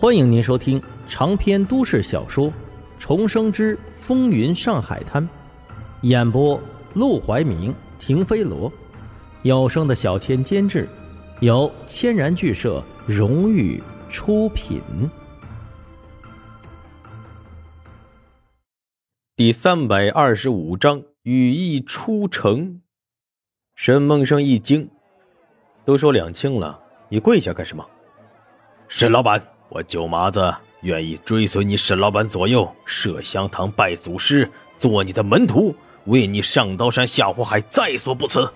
欢迎您收听长篇都市小说《重生之风云上海滩》，演播：陆怀明、停飞罗，有声的小千监制，由千然剧社荣誉出品。第三百二十五章羽翼出城。沈梦生一惊：“都说两清了，你跪下干什么？”沈老板。我九麻子愿意追随你沈老板左右，设香堂拜祖师，做你的门徒，为你上刀山下火海，在所不辞。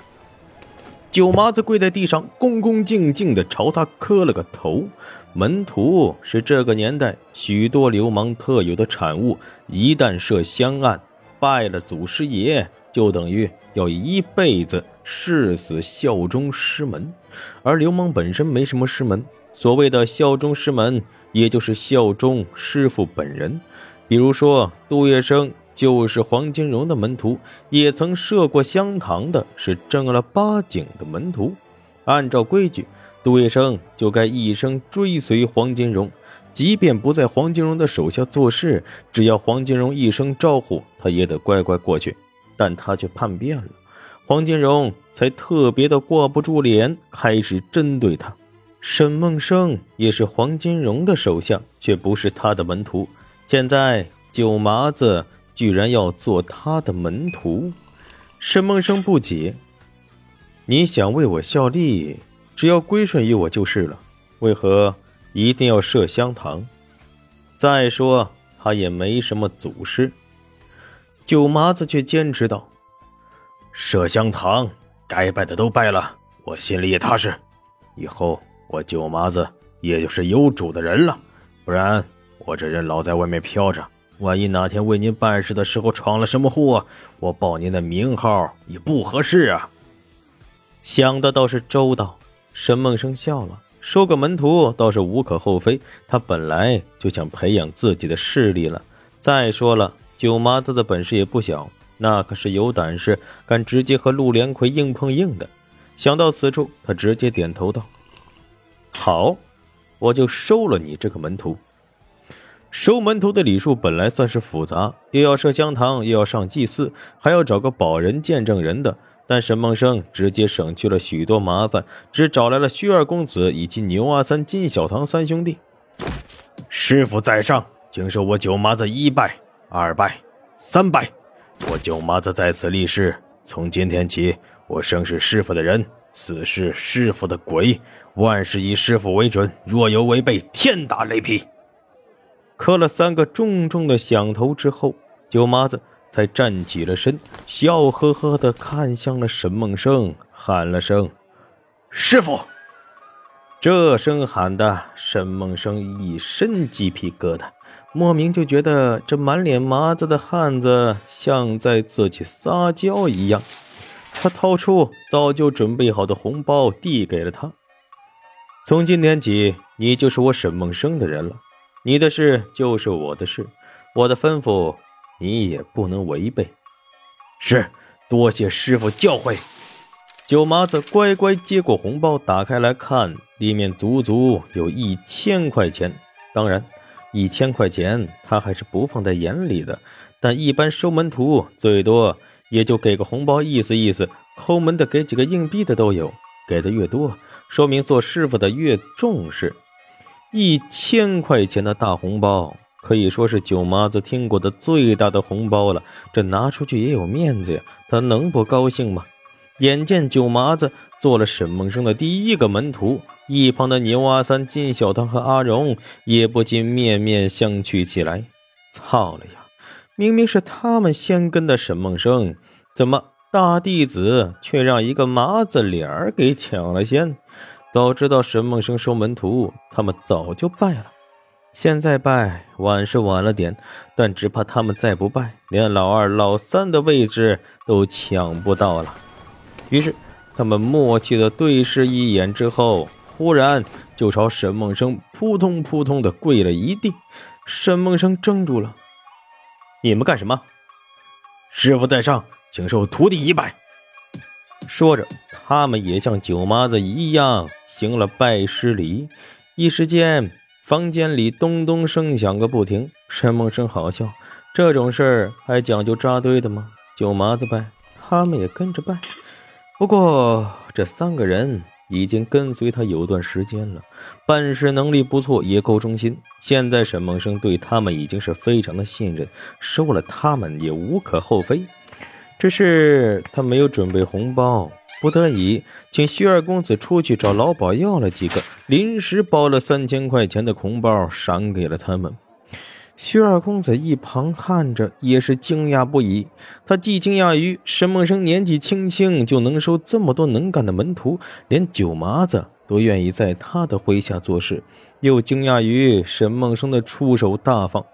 九麻子跪在地上，恭恭敬敬地朝他磕了个头。门徒是这个年代许多流氓特有的产物，一旦涉香案，拜了祖师爷，就等于要一辈子誓死效忠师门。而流氓本身没什么师门。所谓的效忠师门，也就是效忠师傅本人。比如说，杜月笙就是黄金荣的门徒，也曾设过香堂的，是正儿八经的门徒。按照规矩，杜月笙就该一生追随黄金荣，即便不在黄金荣的手下做事，只要黄金荣一声招呼，他也得乖乖过去。但他却叛变了，黄金荣才特别的挂不住脸，开始针对他。沈梦生也是黄金荣的手下，却不是他的门徒。现在九麻子居然要做他的门徒，沈梦生不解：“你想为我效力，只要归顺于我就是了，为何一定要设香堂？再说他也没什么祖师。”九麻子却坚持道：“设香堂，该拜的都拜了，我心里也踏实。以后……”我九麻子也就是有主的人了，不然我这人老在外面飘着，万一哪天为您办事的时候闯了什么祸，我报您的名号也不合适啊。想的倒是周到，沈梦生笑了，收个门徒倒是无可厚非，他本来就想培养自己的势力了。再说了，九麻子的本事也不小，那可是有胆识，敢直接和陆连魁硬碰硬的。想到此处，他直接点头道。好，我就收了你这个门徒。收门徒的礼数本来算是复杂，又要设香堂，又要上祭祀，还要找个保人见证人的。但沈梦生直接省去了许多麻烦，只找来了薛二公子以及牛阿三、金小唐三兄弟。师傅在上，请受我九麻子一拜、二拜、三拜。我九麻子在此立誓，从今天起，我生是师傅的人。此事师傅的鬼，万事以师傅为准。若有违背，天打雷劈。磕了三个重重的响头之后，九麻子才站起了身，笑呵呵的看向了沈梦生，喊了声：“师傅。”这声喊的沈梦生一身鸡皮疙瘩，莫名就觉得这满脸麻子的汉子像在自己撒娇一样。他掏出早就准备好的红包，递给了他。从今天起，你就是我沈梦生的人了。你的事就是我的事，我的吩咐你也不能违背。是，多谢师傅教诲。九麻子乖乖接过红包，打开来看，里面足足有一千块钱。当然，一千块钱他还是不放在眼里的。但一般收门徒最多。也就给个红包意思意思，抠门的给几个硬币的都有，给的越多，说明做师傅的越重视。一千块钱的大红包可以说是九麻子听过的最大的红包了，这拿出去也有面子呀，他能不高兴吗？眼见九麻子做了沈梦生的第一个门徒，一旁的牛阿三、金小堂和阿荣也不禁面面相觑起来。操了呀！明明是他们先跟的沈梦生，怎么大弟子却让一个麻子脸儿给抢了先？早知道沈梦生收门徒，他们早就拜了。现在拜晚是晚了点，但只怕他们再不拜，连老二、老三的位置都抢不到了。于是他们默契的对视一眼之后，忽然就朝沈梦生扑通扑通的跪了一地。沈梦生怔住了。你们干什么？师傅在上，请受徒弟一拜。说着，他们也像九麻子一样行了拜师礼。一时间，房间里咚咚声响个不停。沈梦生好笑，这种事儿还讲究扎堆的吗？九麻子拜，他们也跟着拜。不过这三个人已经跟随他有段时间了，办事能力不错，也够忠心。现在沈梦生对他们已经是非常的信任，收了他们也无可厚非。只是他没有准备红包。不得已，请徐二公子出去找老鸨要了几个，临时包了三千块钱的红包，赏给了他们。徐二公子一旁看着，也是惊讶不已。他既惊讶于沈梦生年纪轻轻就能收这么多能干的门徒，连九麻子都愿意在他的麾下做事，又惊讶于沈梦生的出手大方。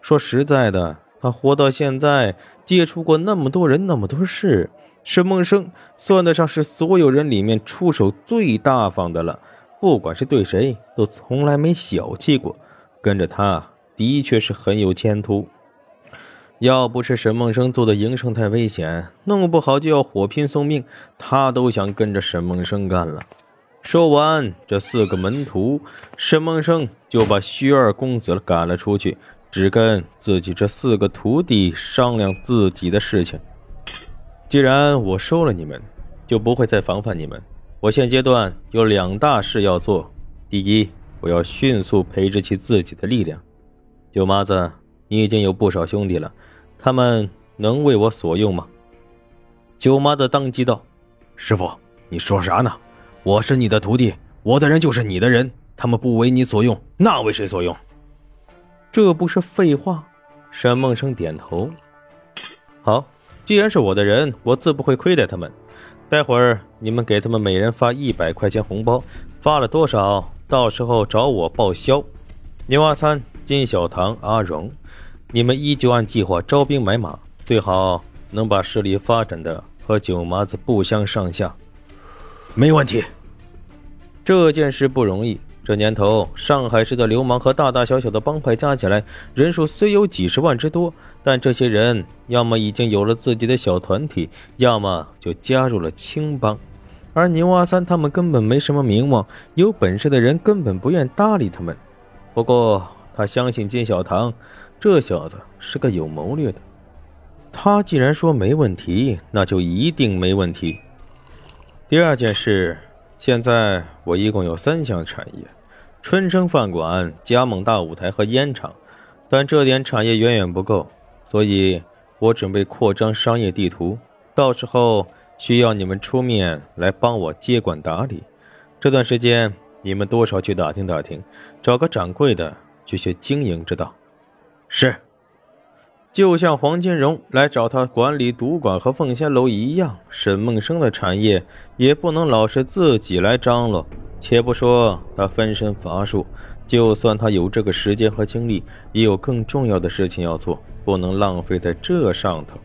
说实在的，他活到现在，接触过那么多人，那么多事。沈梦生算得上是所有人里面出手最大方的了，不管是对谁，都从来没小气过。跟着他的确是很有前途。要不是沈梦生做的营生太危险，弄不好就要火拼送命，他都想跟着沈梦生干了。说完这四个门徒，沈梦生就把徐二公子赶了出去，只跟自己这四个徒弟商量自己的事情。既然我收了你们，就不会再防范你们。我现阶段有两大事要做：第一，我要迅速培植起自己的力量。九麻子，你已经有不少兄弟了，他们能为我所用吗？九麻子当即道：“师傅，你说啥呢？我是你的徒弟，我的人就是你的人，他们不为你所用，那为谁所用？这不是废话。”沈梦生点头：“好。”既然是我的人，我自不会亏待他们。待会儿你们给他们每人发一百块钱红包，发了多少，到时候找我报销。牛阿三、金小唐、阿荣，你们依旧按计划招兵买马，最好能把势力发展的和九麻子不相上下。没问题。这件事不容易。这年头，上海市的流氓和大大小小的帮派加起来，人数虽有几十万之多，但这些人要么已经有了自己的小团体，要么就加入了青帮。而牛阿三他们根本没什么名望，有本事的人根本不愿搭理他们。不过他相信金小唐，这小子是个有谋略的。他既然说没问题，那就一定没问题。第二件事，现在我一共有三项产业。春生饭馆、加盟大舞台和烟厂，但这点产业远远不够，所以我准备扩张商业地图，到时候需要你们出面来帮我接管打理。这段时间你们多少去打听打听，找个掌柜的去学经营之道。是，就像黄金荣来找他管理赌馆和凤仙楼一样，沈梦生的产业也不能老是自己来张罗。且不说他分身乏术，就算他有这个时间和精力，也有更重要的事情要做，不能浪费在这上头。